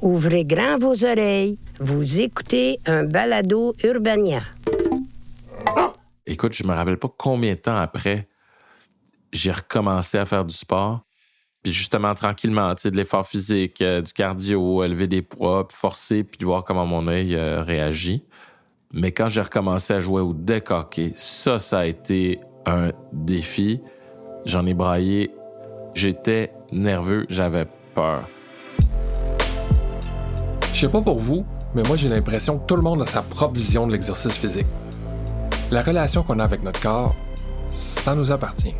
Ouvrez grand vos oreilles. Vous écoutez un balado Urbania. Écoute, je me rappelle pas combien de temps après j'ai recommencé à faire du sport. Puis justement, tranquillement, tu sais, de l'effort physique, euh, du cardio, lever des poids, puis forcer, puis voir comment mon œil euh, réagit. Mais quand j'ai recommencé à jouer au deck hockey, ça, ça a été un défi. J'en ai braillé. J'étais nerveux, j'avais peur. Je sais pas pour vous, mais moi j'ai l'impression que tout le monde a sa propre vision de l'exercice physique. La relation qu'on a avec notre corps, ça nous appartient.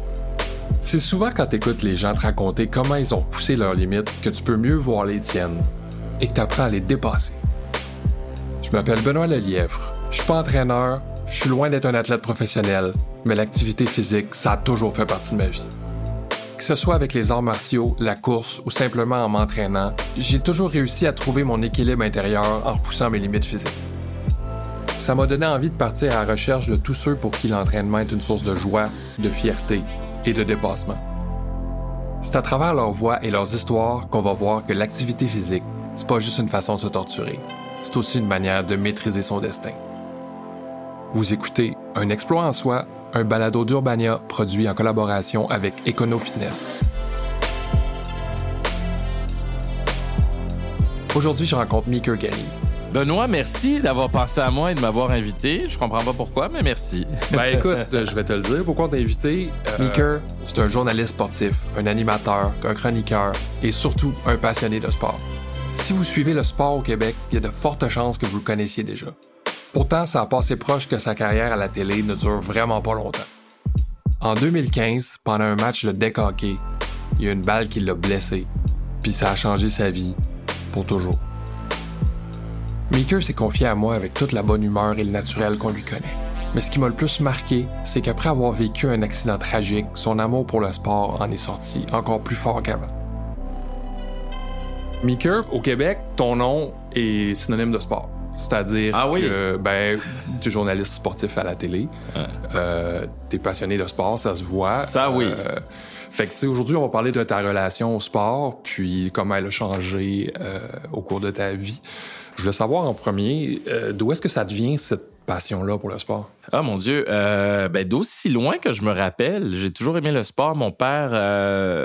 C'est souvent quand tu écoutes les gens te raconter comment ils ont poussé leurs limites que tu peux mieux voir les tiennes et que tu apprends à les dépasser. Je m'appelle Benoît Lelièvre. Je suis pas entraîneur, je suis loin d'être un athlète professionnel, mais l'activité physique, ça a toujours fait partie de ma vie. Que ce soit avec les arts martiaux, la course ou simplement en m'entraînant, j'ai toujours réussi à trouver mon équilibre intérieur en repoussant mes limites physiques. Ça m'a donné envie de partir à la recherche de tous ceux pour qui l'entraînement est une source de joie, de fierté et de dépassement. C'est à travers leurs voix et leurs histoires qu'on va voir que l'activité physique, c'est pas juste une façon de se torturer, c'est aussi une manière de maîtriser son destin. Vous écoutez Un exploit en soi, un balado d'Urbania produit en collaboration avec Econo Fitness. Aujourd'hui, je rencontre Meeker Gary. Benoît, merci d'avoir pensé à moi et de m'avoir invité. Je comprends pas pourquoi, mais merci. Ben écoute, je vais te le dire. Pourquoi on t'a invité? Euh, Meeker, c'est un journaliste sportif, un animateur, un chroniqueur et surtout un passionné de sport. Si vous suivez le sport au Québec, il y a de fortes chances que vous le connaissiez déjà. Pourtant, ça a passé proche que sa carrière à la télé ne dure vraiment pas longtemps. En 2015, pendant un match de deck il y a une balle qui l'a blessé, puis ça a changé sa vie pour toujours. Meeker s'est confié à moi avec toute la bonne humeur et le naturel qu'on lui connaît. Mais ce qui m'a le plus marqué, c'est qu'après avoir vécu un accident tragique, son amour pour le sport en est sorti encore plus fort qu'avant. Meeker, au Québec, ton nom est synonyme de sport. C'est-à-dire ah oui? que ben, tu es journaliste sportif à la télé, euh, tu es passionné de sport, ça se voit. Ça oui. Euh, fait que tu sais, aujourd'hui, on va parler de ta relation au sport, puis comment elle a changé euh, au cours de ta vie. Je voulais savoir en premier, d'où est-ce que ça devient cette passion-là pour le sport? Ah mon Dieu, ben, d'aussi loin que je me rappelle, j'ai toujours aimé le sport. Mon père,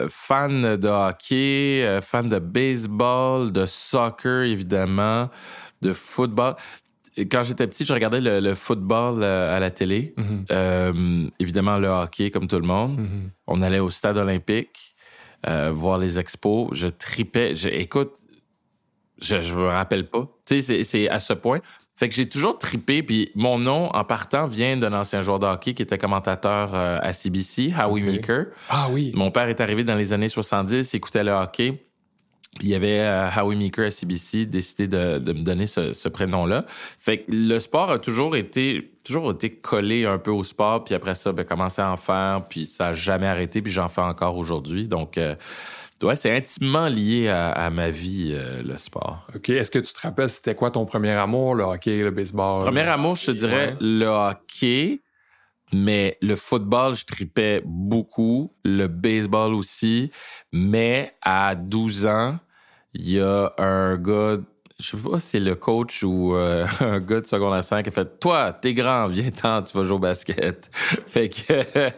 fan de hockey, fan de baseball, de soccer évidemment de football. Quand j'étais petit, je regardais le, football euh, à la télé. Mhm. Euh, évidemment, le hockey, comme tout le monde. Mhm. On allait au stade olympique euh, voir les expos. Je tripais. écoute, je, je me rappelle pas. Tu sais, c'est à ce point. Fait que j'ai toujours tripé, puis mon nom, en partant, vient d'un ancien joueur de hockey qui était commentateur à CBC, Howie Meeker. Ah oui. Mon père est arrivé dans les années 70, il écoutait le hockey. Puis il y avait euh, Howie Meeker à CBC décidé de, de me donner ce, ce prénom-là. Fait que le sport a toujours été toujours été collé un peu au sport, puis après ça, ben, commencé à en faire, puis ça a jamais arrêté, puis j'en fais encore aujourd'hui. Donc, euh, ouais, c'est intimement lié à, à ma vie, euh, le sport. OK. Est-ce que tu te rappelles, c'était quoi ton premier amour, le hockey, le baseball? Premier amour, je te dirais le hockey. Mais le football, je tripais beaucoup. Le baseball aussi. Mais à 12 ans, il y a un gars, je sais pas si c'est le coach ou euh, un gars de secondaire 5 qui a fait Toi, t'es grand, viens-t'en, tu vas jouer au basket. fait que.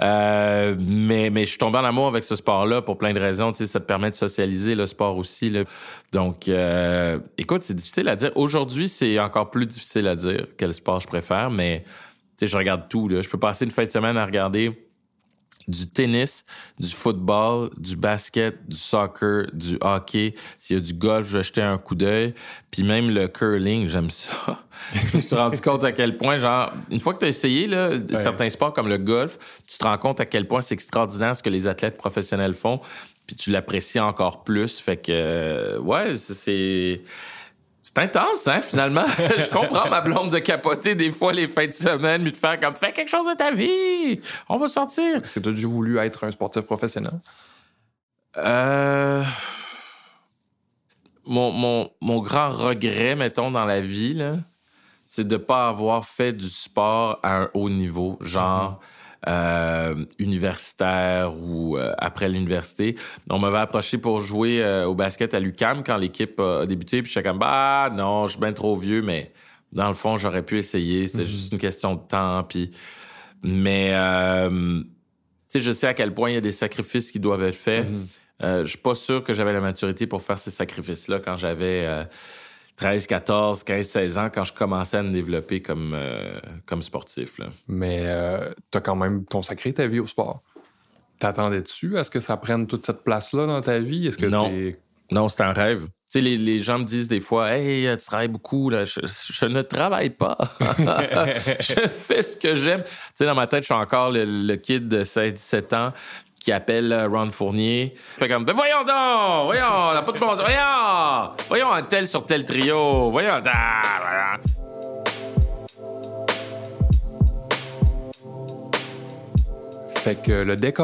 Euh, mais, mais je suis tombé en amour avec ce sport-là pour plein de raisons. Tu sais, ça te permet de socialiser le sport aussi. Là. Donc, euh, écoute, c'est difficile à dire. Aujourd'hui, c'est encore plus difficile à dire quel sport je préfère, mais tu sais, je regarde tout. Là. Je peux passer une fin de semaine à regarder du tennis, du football, du basket, du soccer, du hockey. S'il y a du golf, je vais jeter un coup d'œil. Puis même le curling, j'aime ça. je me suis rendu compte à quel point, genre, une fois que tu as essayé là, certains sports comme le golf, tu te rends compte à quel point c'est extraordinaire ce que les athlètes professionnels font. Puis tu l'apprécies encore plus. Fait que, euh, ouais, c'est c'est intense, hein, finalement. je comprends ma blonde de capoter des fois les fins de semaine, mais de faire comme fais quelque chose de ta vie. On va sortir. Est-ce que tu as déjà voulu être un sportif professionnel? Euh. Mon, mon, mon, grand regret, mettons, dans la vie, c'est de ne pas avoir fait du sport à un haut niveau. Genre, euh, universitaire ou euh, après l'université. On m'avait approché pour jouer euh, au basket à l'UCAM quand l'équipe a débuté. Puis j'étais comme, bah non, je suis bien trop vieux, mais dans le fond, j'aurais pu essayer. C'était juste une question de temps. Puis... Mais tu sais, je sais à quel point il y a des sacrifices qui doivent être faits. Euh, je suis pas sûr que j'avais la maturité pour faire ces sacrifices-là quand j'avais 13, 14, 15, 16 ans, quand je commençais à me développer comme, euh, comme sportif. Là. Mais euh, t'as quand même consacré ta vie au sport. T'attendais-tu à ce que ça prenne toute cette place-là dans ta vie? Est-ce que Non. t'es- Non, c'est un rêve. Tu sais, les, les gens me disent des fois, Hey, tu travailles beaucoup. Là. Je, je ne travaille pas. je fais ce que j'aime. Tu sais, dans ma tête, je suis encore le, le kid de 16-17 ans qui appelle euh, Ron Fournier. Fait comme, ben voyons donc! Voyons, on n'a pas de bon sens. Voyons! Voyons un tel sur tel trio. Voyons. Ah. Fait que le deck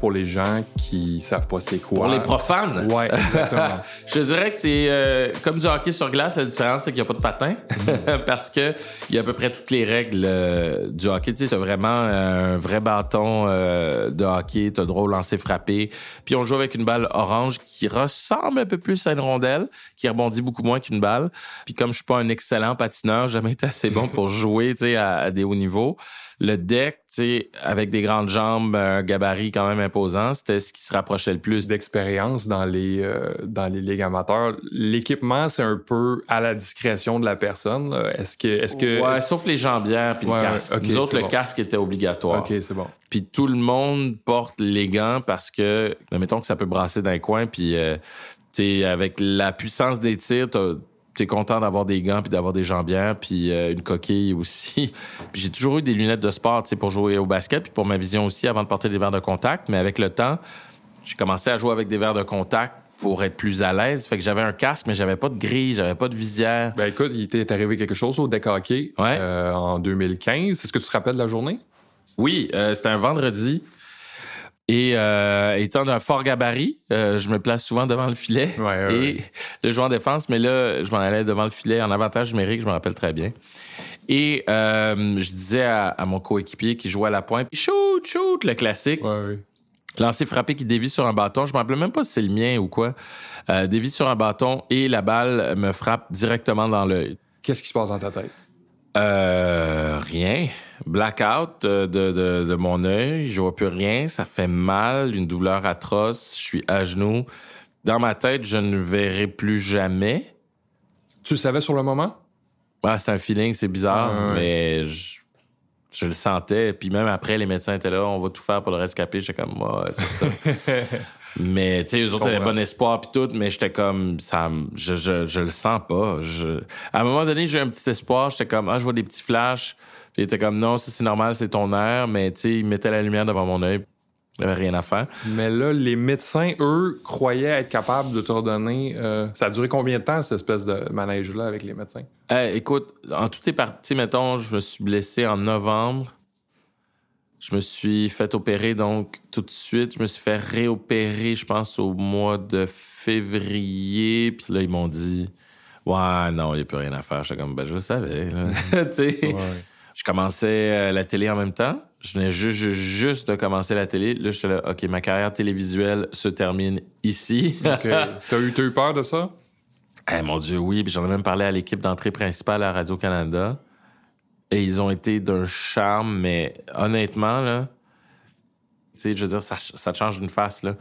pour les gens qui savent pas c'est quoi. Pour les profanes? Ouais, exactement. Je dirais que c'est euh, comme du hockey sur glace. La différence, c'est qu'il n'y a pas de patin. Parce que il y a à peu près toutes les règles euh, du hockey. Tu sais, c'est vraiment un vrai bâton euh, de hockey. T'as droit au lancer frappé. Puis on joue avec une balle orange qui ressemble un peu plus à une rondelle, qui rebondit beaucoup moins qu'une balle. Puis comme je suis pas un excellent patineur, j'ai jamais été assez bon pour jouer, tu sais, à, à des hauts niveaux. Le deck, sais, avec des grandes jambes, un gabarit quand même imposant, c'était ce qui se rapprochait le plus d'expérience dans les euh, dans les ligues amateurs. L'équipement, c'est un peu à la discrétion de la personne. Est-ce que est-ce que Ouais, sauf les jambières puis Ouais, le casque. ok, Nous autres, le bon. casque était obligatoire. Ok, c'est bon. Puis tout le monde porte les gants parce que, mettons que ça peut brasser d'un coin, puis euh, avec la puissance des tirs, t'es content d'avoir des gants puis d'avoir des jambières puis euh, une coquille aussi. puis j'ai toujours eu des lunettes de sport, tu sais, pour jouer au basket puis pour ma vision aussi avant de porter des verres de contact. Mais avec le temps, j'ai commencé à jouer avec des verres de contact pour être plus à l'aise. Fait que j'avais un casque, mais j'avais pas de grille, j'avais pas de visière. Ben écoute, il t'est arrivé quelque chose au deck hockey Ouais. euh, en 2015. Est-ce que tu te rappelles de la journée? Oui, euh, c'était un vendredi. Et euh, étant d'un fort gabarit, euh, je me place souvent devant le filet. Ouais, ouais, et le joueur en défense, mais là, je m'en allais devant le filet en avantage numérique, je me rappelle très bien. Et euh, je disais à, à mon coéquipier qui jouait à la pointe, shoot, shoot, le classique. Lancer frappé qui dévie sur un bâton. Je me rappelle même pas si c'est le mien ou quoi. Dévie sur un bâton et la balle me frappe directement dans l'œil. Qu'est-ce qui se passe dans ta tête? Euh, rien. Blackout euh, de, de, de mon œil. Je vois plus rien. Ça fait mal, une douleur atroce. Je suis à genoux. Dans ma tête, je ne verrai plus jamais. Tu le savais sur le moment? Ah, c'est un feeling, c'est bizarre, ouais. mais je, je le sentais. Puis même après, les médecins étaient là, on va tout faire pour le rescaper. J'étais comme, ouais, c'est ça. mais tu sais, eux autres avaient bon espoir puis tout, mais j'étais comme, ça, je, je, je le sens pas. Je... À un moment donné, j'ai eu un petit espoir. J'étais comme, ah, je vois des petits flashs. Il était comme, non, ça c'est normal, c'est ton air. Mais tu sais, il mettait la lumière devant mon œil. Il n'y avait rien à faire. Mais là, les médecins, eux, croyaient être capables de te redonner. euh, ça a duré combien de temps, cette espèce de manège-là avec les médecins? Eh, écoute, en tout est parti, mettons, je me suis blessé en novembre. Je me suis fait opérer, donc, tout de suite. Je me suis fait réopérer, je pense, au mois de février. Puis là, ils m'ont dit, ouais, non, il n'y a plus rien à faire. J'étais comme, ben, je le savais. tu sais. Je commençais euh, la télé en même temps. Je venais juste, juste, de commencer la télé. Là, j'étais là, OK, ma carrière télévisuelle se termine ici. Ok. T'as eu, eu peur de ça? Eh mon Dieu, oui. Puis j'en ai même parlé à l'équipe d'entrée principale à Radio-Canada. Et ils ont été d'un charme, mais honnêtement, là, tu sais, je veux dire, ça, ça te change une face, là.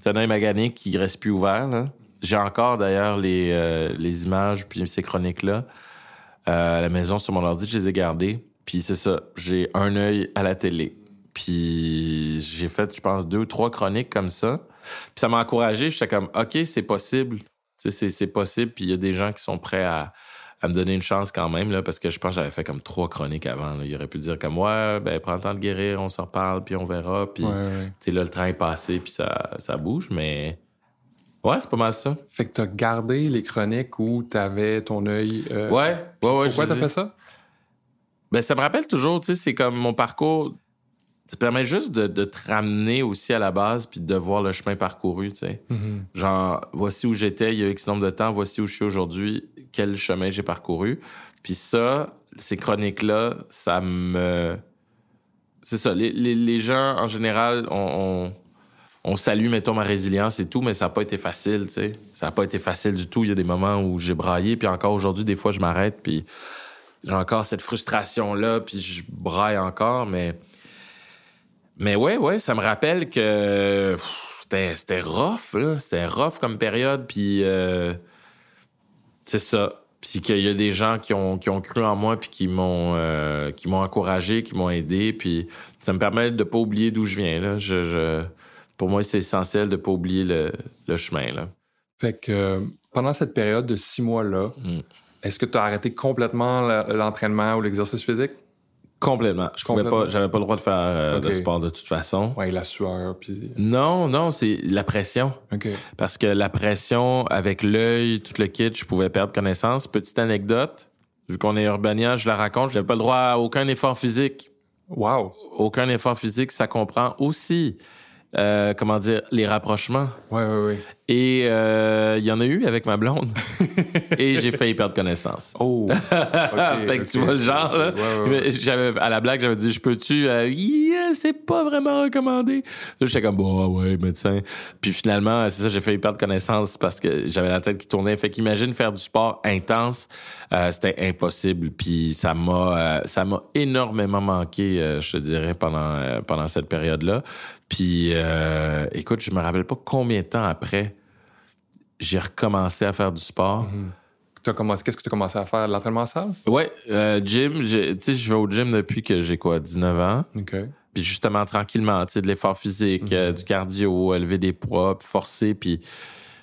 C'est un magané qui reste plus ouvert, là. J'ai encore, d'ailleurs, les, euh, les images puis ces chroniques-là euh, à la maison sur mon ordi, je les ai gardées. Puis c'est ça, j'ai un œil à la télé. Puis j'ai fait, je pense, deux ou trois chroniques comme ça. Puis ça m'a encouragé. J'étais comme, OK, c'est possible. Tu sais, c'est- possible. Puis il y a des gens qui sont prêts à, à me donner une chance quand même, là, parce que je pense que j'avais fait comme trois chroniques avant. là. Il aurait pu dire comme, ouais, ben, prends le temps de guérir, on s'en reparle, puis on verra. Puis, Ouais, ouais. là, le train est passé, puis ça, ça bouge, mais ouais, c'est pas mal ça. Fait que t'as gardé les chroniques où t'avais ton œil. euh, Ouais, ouais, ouais. Pourquoi t'as fait ça? Ben, ça me rappelle toujours, tu sais, c'est comme mon parcours. Ça permet juste de, de te ramener aussi à la base puis de voir le chemin parcouru, tu sais. Genre, voici où j'étais il y a X nombre de temps, voici où je suis aujourd'hui, quel chemin j'ai parcouru. Puis ça, ces chroniques-là, ça me c'est ça. Les, les- les gens, en général, on, on, on salue, mettons, ma résilience et tout, mais ça n'a pas été facile, tu sais. Ça n'a pas été facile du tout. Il y a des moments où j'ai braillé, puis encore aujourd'hui, des fois, je m'arrête, puis j'ai encore cette frustration-là, puis je braille encore, mais... Mais ouais, ouais, ça me rappelle que c'était c'était rough, là. C'était rough comme période, puis... euh, c'est ça. Puis qu'il y a des gens qui ont, qui ont cru en moi puis qui m'ont euh, qui m'ont encouragé, qui m'ont aidé. Puis ça me permet de pas oublier d'où je viens. Là. Je, je- pour moi, c'est essentiel de pas oublier le, le chemin. Là. Fait que euh, pendant cette période de six mois-là, Mm. Est-ce que tu as arrêté complètement l'entraînement ou l'exercice physique? Complètement. Je pouvais pas, j'avais pas le droit de faire euh, de sport de toute façon. Ouais, la sueur, puis... Non, non, c'est la pression. Parce que la pression, avec l'œil, tout le kit, je pouvais perdre connaissance. Petite anecdote, vu qu'on est urbanien, je la raconte, j'avais pas le droit à aucun effort physique. Wow! Aucun effort physique, ça comprend aussi, euh, comment dire, les rapprochements. Ouais, ouais, ouais. Et euh, il y en a eu avec ma blonde. et j'ai failli perdre connaissance. Oh! Fait que tu vois le genre, là. Ouais, ouais, J'avais, à la blague, j'avais dit, je peux-tu? Euh, Yeah, c'est pas vraiment recommandé. J'étais comme, bon, ouais, médecin. Puis finalement, c'est ça, j'ai failli perdre connaissance parce que j'avais la tête qui tournait. Fait qu'imagine faire du sport intense, euh, c'était impossible. Puis ça m'a, ça m'a énormément manqué, je te dirais, pendant, pendant cette période-là. Puis, euh, écoute, je me rappelle pas combien de temps après j'ai recommencé à faire du sport. Commencé- Qu'est-ce que tu as commencé à faire? L'entraînement en salle? Ouais, euh, gym, tu sais, je vais au gym depuis que j'ai quoi, 19 ans. OK. Puis justement, tranquillement, tu sais, de l'effort physique, euh, du cardio, élever des poids, puis forcer, puis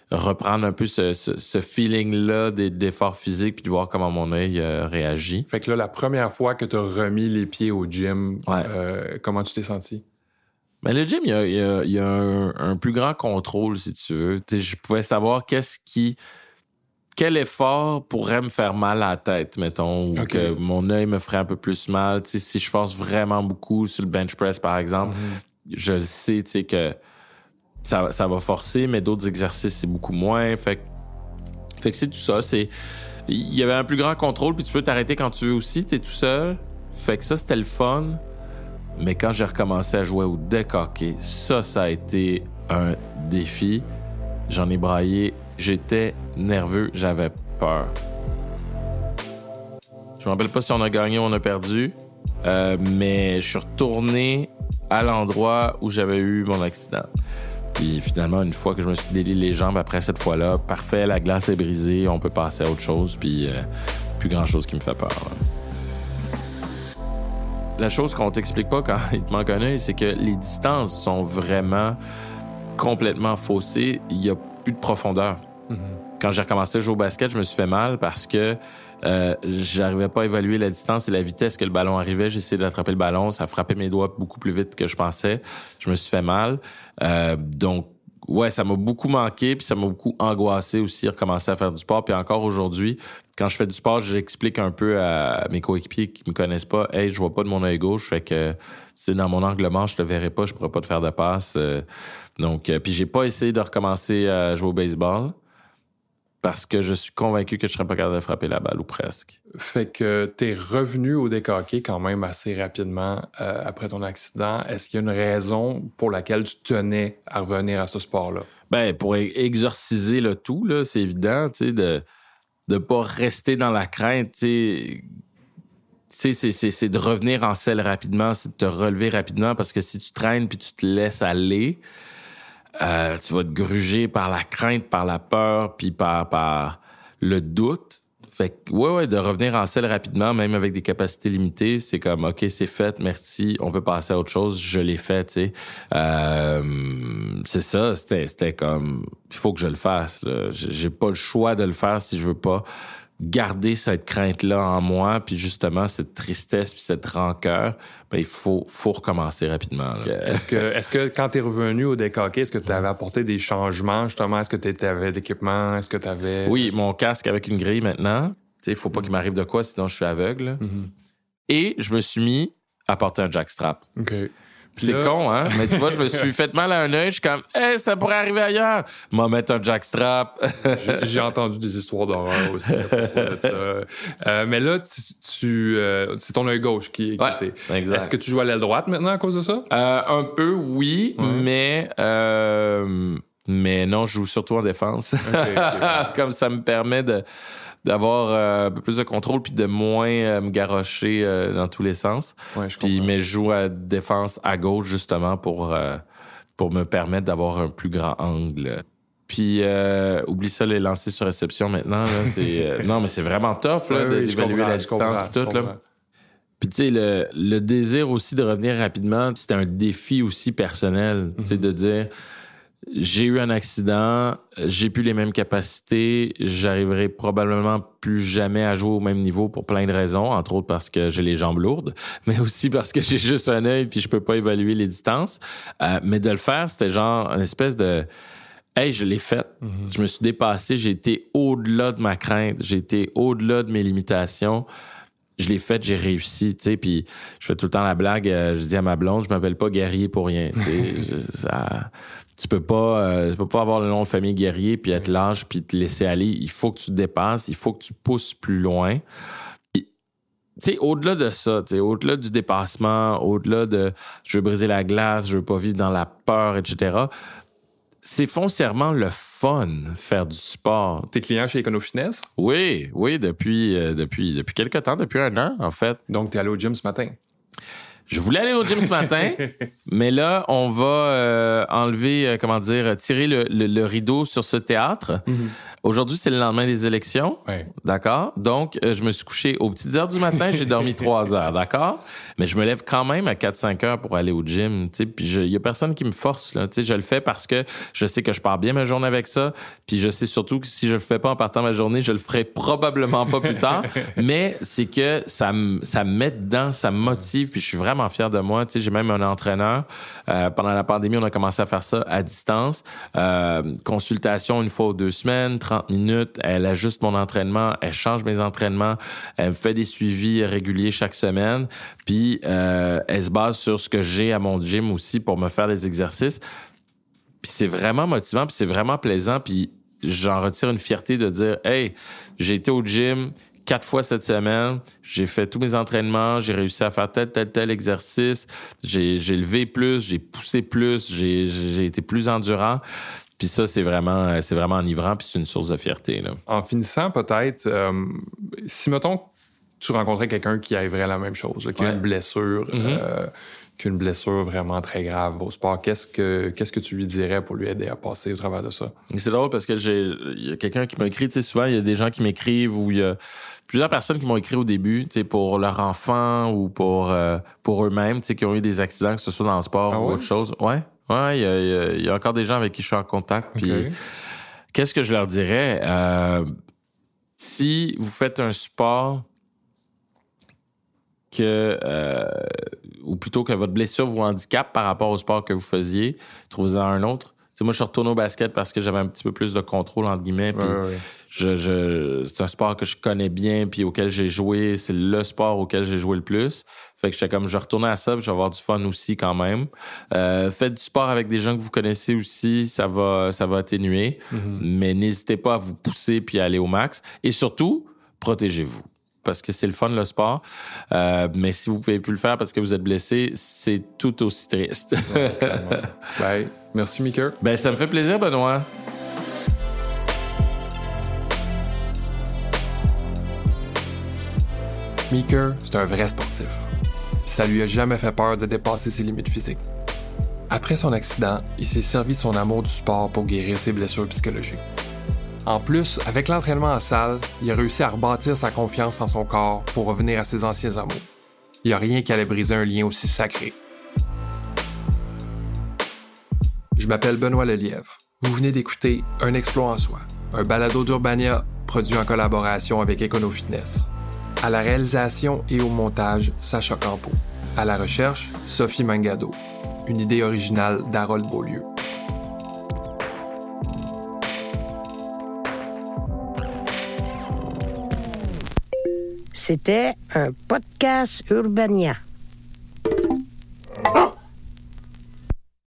reprendre un peu ce, ce, ce feeling-là d'effort physique, puis de voir comment mon œil euh, réagit. Fait que là, la première fois que tu as remis les pieds au gym, Ouais. euh, comment tu t'es senti? Mais le gym, il y a, il y a- il y a un, un plus grand contrôle, si tu veux. Je pouvais savoir qu'est-ce qui... Quel effort pourrait me faire mal à la tête, mettons, ou que mon œil me ferait un peu plus mal. Si je force vraiment beaucoup sur le bench press, par exemple, je le sais, tu sais, que ça, ça va forcer, mais d'autres exercices, c'est beaucoup moins. Fait que, fait que c'est tout ça. C'est, il y avait un plus grand contrôle, puis tu peux t'arrêter quand tu veux aussi, t'es tout seul. Fait que ça, c'était le fun. Mais quand j'ai recommencé à jouer au deck hockey, ça, ça a été un défi. J'en ai braillé. J'étais nerveux. J'avais peur. Je me rappelle pas si on a gagné ou on a perdu. euh, mais je suis retourné à l'endroit où j'avais eu mon accident. Puis finalement, une fois que je me suis délié les jambes après cette fois-là, parfait, la glace est brisée, on peut passer à autre chose, puis euh, plus grand-chose qui me fait peur. là. La chose qu'on t'explique pas quand il te manque un œil, c'est que les distances sont vraiment complètement faussées. Il y a plus de profondeur. Quand j'ai recommencé à jouer au basket, je me suis fait mal parce que euh, j'arrivais pas à évaluer la distance et la vitesse que le ballon arrivait. J'ai essayé d'attraper le ballon, ça frappait mes doigts beaucoup plus vite que je pensais. Je me suis fait mal. Euh, donc ouais, ça m'a beaucoup manqué, puis ça m'a beaucoup angoissé aussi recommencer à faire du sport. Puis encore aujourd'hui, quand je fais du sport, j'explique un peu à mes coéquipiers qui me connaissent pas, hey, je vois pas de mon œil gauche, fait que c'est dans mon angle mort, je te verrai pas, je pourrais pas te faire de passe. Euh, donc, euh, puis j'ai pas essayé de recommencer à jouer au baseball parce que je suis convaincu que je serais pas capable de frapper la balle ou presque. Fait que tu es revenu au hockey quand même assez rapidement euh, après ton accident. Est-ce qu'il y a une raison pour laquelle tu tenais à revenir à ce sport-là? Ben, pour exorciser le tout, là, c'est évident, tu sais, de de pas rester dans la crainte, tu sais. C'est de revenir en selle rapidement, c'est de te relever rapidement parce que si tu traînes puis tu te laisses aller, euh, tu vas te gruger par la crainte, par la peur, puis par, par le doute. Fait que, ouais, ouais, de revenir en selle rapidement, même avec des capacités limitées, c'est comme, OK, c'est fait, merci, on peut passer à autre chose, je l'ai fait, tu sais. Euh, c'est ça, c'était, c'était comme, il faut que je le fasse, là. J'ai pas le choix de le faire si je veux pas garder cette crainte-là en moi, puis justement, cette tristesse, puis cette rancœur, ben, il faut, faut recommencer rapidement. Est-ce que, quand tu es revenu au hockey, est-ce que tu avais apporté des changements justement? Est-ce que tu avais d'équipement? Est-ce que tu avais. Oui, mon casque avec une grille maintenant. Tu sais, il faut pas qu'il m'arrive de quoi, sinon je suis aveugle. Mhm. Et je me suis mis à porter un jackstrap. OK. C'est là- con, hein? Mais tu vois, je me suis fait mal à un œil. Je suis comme, hey, ça pourrait arriver ailleurs. M'a mettre un jackstrap. J'ai- entendu des histoires d'horreur aussi. Euh, mais là, tu, tu, euh, c'est ton œil gauche qui est Ouais. Est-ce que tu joues à l'aile droite maintenant à cause de ça? Euh, un peu, oui, Ouais. mais euh, mais non, je joue surtout en défense. Comme ça me permet de d'avoir euh, un peu plus de contrôle puis de moins euh, me garrocher euh, dans tous les sens. Ouais, je Puis comprends. mais je joue à défense à gauche justement pour pour me permettre d'avoir un plus grand angle. Puis oublie ça les lancers sur réception maintenant c'est non mais c'est vraiment tough là Ouais, oui, d'évaluer la distance puis je tout là. Puis tu sais, le, le désir aussi de revenir rapidement, c'était un défi aussi personnel, tu sais, de dire j'ai eu un accident, j'ai plus les mêmes capacités, j'arriverai probablement plus jamais à jouer au même niveau pour plein de raisons, entre autres parce que j'ai les jambes lourdes, mais aussi parce que j'ai juste un œil puis je peux pas évaluer les distances. Euh, mais de le faire, c'était genre une espèce de Hey, je l'ai fait. Je me suis dépassé. J'ai été au-delà de ma crainte. J'ai été au-delà de mes limitations je l'ai fait, j'ai réussi, tu sais, puis je fais tout le temps la blague, euh, je dis à ma blonde, je m'appelle pas guerrier pour rien, tu sais, ça- tu peux pas, euh, tu peux pas avoir le nom de famille guerrier puis être lâche puis te laisser aller, il faut que tu te dépasses, il faut que tu pousses plus loin. Tu sais, au-delà de ça, tu sais, au-delà du dépassement, au-delà de je veux briser la glace, je veux pas vivre dans la peur, etc., c'est foncièrement le fun, faire du sport. T'es client chez Econofitness, Oui, oui, depuis, euh, depuis, depuis quelques temps, depuis un an, en fait. donc t'es allé au gym ce matin? Je voulais aller au gym ce matin, mais là, on va euh, enlever, euh, comment dire, tirer le, le- le rideau sur ce théâtre. Aujourd'hui, c'est le lendemain des élections. Ouais. D'accord? Donc, euh, je me suis couché aux petites heures du matin, j'ai dormi trois heures, d'accord? Mais je me lève quand même à 4-5 heures pour aller au gym, tu sais, puis il y a personne qui me force, là, tu sais, je le fais parce que je sais que je pars bien ma journée avec ça, puis je sais surtout que si je le fais pas en partant ma journée, je le ferai probablement pas plus tard, mais c'est que ça me ça me met dedans, ça me motive, puis je suis vraiment fier de moi, tu sais, j'ai même un entraîneur. Euh, pendant la pandémie, on a commencé à faire ça à distance, euh, consultation une fois ou deux semaines, 30 minutes, elle ajuste mon entraînement, elle change mes entraînements, elle me fait des suivis réguliers chaque semaine, puis euh, elle se base sur ce que j'ai à mon gym aussi pour me faire les exercices. Puis c'est vraiment motivant, puis c'est vraiment plaisant, puis j'en retire une fierté de dire, hey, j'ai été au gym quatre fois cette semaine, j'ai fait tous mes entraînements, j'ai réussi à faire tel, tel, tel exercice, j'ai levé plus, j'ai poussé plus, j'ai été plus endurant. Puis ça, c'est vraiment, c'est vraiment enivrant, puis c'est une source de fierté. Là. En finissant, peut-être, euh, si, mettons, tu rencontrais quelqu'un qui arriverait à la même chose, là, qui a une blessure, Mhm. euh, qui a une blessure vraiment très grave au sport, qu'est-ce que, qu'est-ce que tu lui dirais pour lui aider à passer au travers de ça? C'est drôle parce que j'ai, il y a quelqu'un qui m'a écrit, tu sais, souvent, il y a des gens qui m'écrivent ou il y a plusieurs personnes qui m'ont écrit au début, tu sais, pour leur enfant ou pour, euh, pour eux-mêmes, tu sais, qui ont eu des accidents, que ce soit dans le sport Ah ou autre chose. Ouais. Ouais, il y a, il y encore des gens avec qui je suis en contact. Puis, qu'est-ce que je leur dirais? Euh, si vous faites un sport que, euh, ou plutôt que votre blessure vous handicape par rapport au sport que vous faisiez, trouvez-en un autre. Moi, je suis retourné au basket parce que j'avais un petit peu plus de contrôle, entre guillemets. puis Ouais, ouais, ouais. je, je, c'est un sport que je connais bien, puis auquel j'ai joué. C'est le sport auquel j'ai joué le plus. Fait que j'étais comme, je retourner à ça, puis je vais avoir du fun aussi quand même. Euh, faites du sport avec des gens que vous connaissez aussi, ça va, ça va atténuer. Mhm. Mais n'hésitez pas à vous pousser puis à aller au max. Et surtout, protégez-vous. Parce que c'est le fun, le sport. Euh, mais si vous pouvez plus le faire parce que vous êtes blessé, c'est tout aussi triste. Bye. Merci, Mika. ben, ça me fait plaisir, Benoît. Meeker, c'est un vrai sportif. Puis ça lui a jamais fait peur de dépasser ses limites physiques. Après son accident, il s'est servi de son amour du sport pour guérir ses blessures psychologiques. En plus, avec l'entraînement en salle, il a réussi à rebâtir sa confiance en son corps pour revenir à ses anciens amours. Il n'y a rien qui allait briser un lien aussi sacré. Je m'appelle Benoît Lelièvre. Vous venez d'écouter Un exploit en soi, un balado d'Urbania produit en collaboration avec EconoFitness. À la réalisation et au montage, Sacha Campo. À la recherche, Sophie Mangado. Une idée originale d'Harold Beaulieu. C'était un podcast Urbania.